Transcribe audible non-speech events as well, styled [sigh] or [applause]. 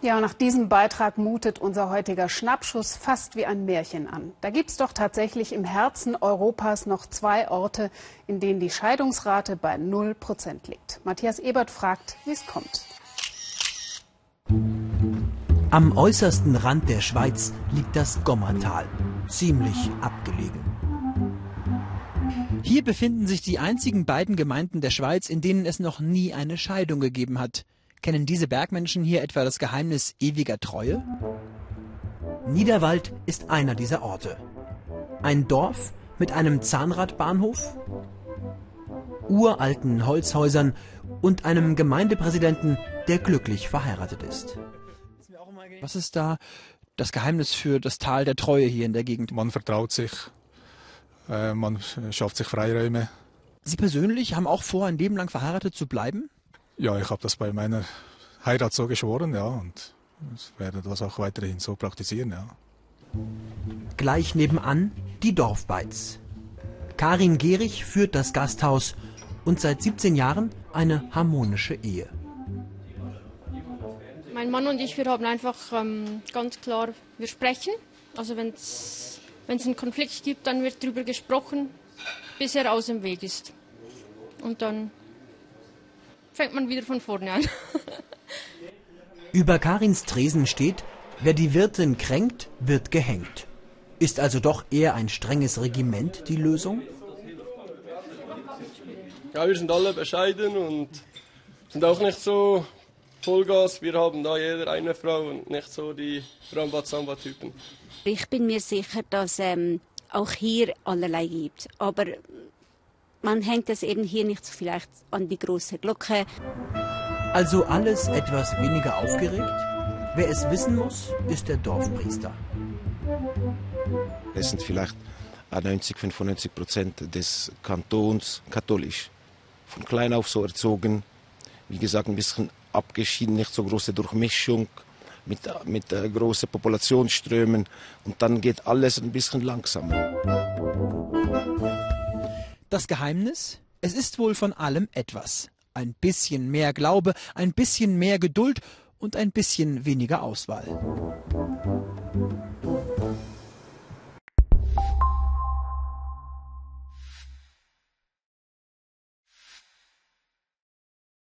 Ja, nach diesem Beitrag mutet unser heutiger Schnappschuss fast wie ein Märchen an. Da gibt es doch tatsächlich im Herzen Europas noch zwei Orte, in denen die Scheidungsrate bei 0 Prozent liegt. Matthias Ebert fragt, wie es kommt. Am äußersten Rand der Schweiz liegt das Gommertal, ziemlich abgelegen. Hier befinden sich die einzigen beiden Gemeinden der Schweiz, in denen es noch nie eine Scheidung gegeben hat. Kennen diese Bergmenschen hier etwa das Geheimnis ewiger Treue? Niederwald ist einer dieser Orte. Ein Dorf mit einem Zahnradbahnhof, uralten Holzhäusern und einem Gemeindepräsidenten, der glücklich verheiratet ist. Was ist da das Geheimnis für das Tal der Treue hier in der Gegend? Man vertraut sich, äh, man schafft sich Freiräume. Sie persönlich haben auch vor, ein Leben lang verheiratet zu bleiben? Ja, ich habe das bei meiner Heirat so geschworen, ja, und werde das auch weiterhin so praktizieren, ja. Gleich nebenan die Dorfbeiz. Karin Gehrig führt das Gasthaus und seit 17 Jahren eine harmonische Ehe. Mein Mann und ich, wir haben einfach ähm, ganz klar, wir sprechen. Also wenn es einen Konflikt gibt, dann wird darüber gesprochen, bis er aus dem Weg ist. Und dann fängt man wieder von vorne an. [laughs] Über Karins Tresen steht, wer die Wirtin kränkt, wird gehängt. Ist also doch eher ein strenges Regiment die Lösung? Ja, wir sind alle bescheiden und sind auch nicht so Vollgas. Wir haben da jeder eine Frau und nicht so die Rambazamba-Typen. Ich bin mir sicher, dass ähm, auch hier allerlei gibt. Aber man hängt es eben hier nicht so vielleicht an die große Glocke. Also alles etwas weniger aufgeregt? Wer es wissen muss, ist der Dorfpriester. Es sind vielleicht 90, 95 Prozent des Kantons katholisch. Von klein auf so erzogen. Wie gesagt, ein bisschen abgeschieden, nicht so große Durchmischung mit, mit äh, großen Populationsströmen. Und dann geht alles ein bisschen langsamer. Das Geheimnis? Es ist wohl von allem etwas. Ein bisschen mehr Glaube, ein bisschen mehr Geduld und ein bisschen weniger Auswahl.